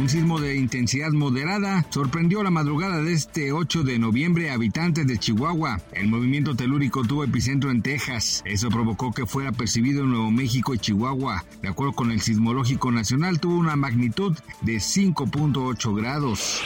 Un sismo de intensidad moderada sorprendió la madrugada de este 8 de noviembre a habitantes de Chihuahua. El movimiento telúrico tuvo epicentro en Texas. Eso provocó que fuera percibido en Nuevo México y Chihuahua. De acuerdo con el Sismológico Nacional, tuvo una magnitud de 5.8 grados.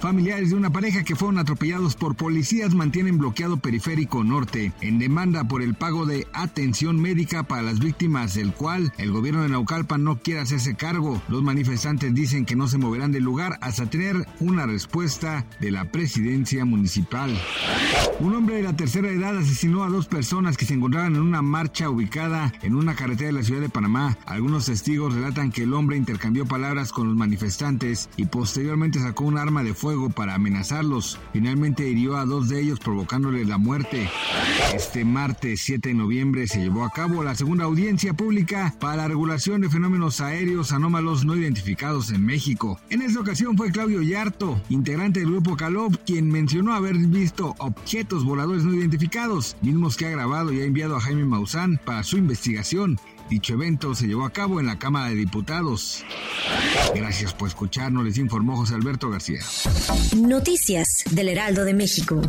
Familiares de una pareja que fueron atropellados por policías mantienen bloqueado periférico norte en demanda por el pago de atención médica para las víctimas, del cual el gobierno de Naucalpan no quiere hacerse cargo. Los manifestantes dicen que no se moverán del lugar hasta tener una respuesta de la presidencia municipal. Un hombre de la tercera edad asesinó a dos personas que se encontraban en una marcha ubicada en una carretera de la ciudad de Panamá. Algunos testigos relatan que el hombre intercambió palabras con los manifestantes y posteriormente sacó un arma de para amenazarlos. Finalmente hirió a dos de ellos provocándoles la muerte. Este martes 7 de noviembre se llevó a cabo la segunda audiencia pública para la regulación de fenómenos aéreos anómalos no identificados en México. En esta ocasión fue Claudio Yarto, integrante del grupo Calop, quien mencionó haber visto objetos voladores no identificados, mismos que ha grabado y ha enviado a Jaime Maussan para su investigación. Dicho evento se llevó a cabo en la Cámara de Diputados. Gracias por escucharnos, les informó José Alberto García. Noticias del Heraldo de México.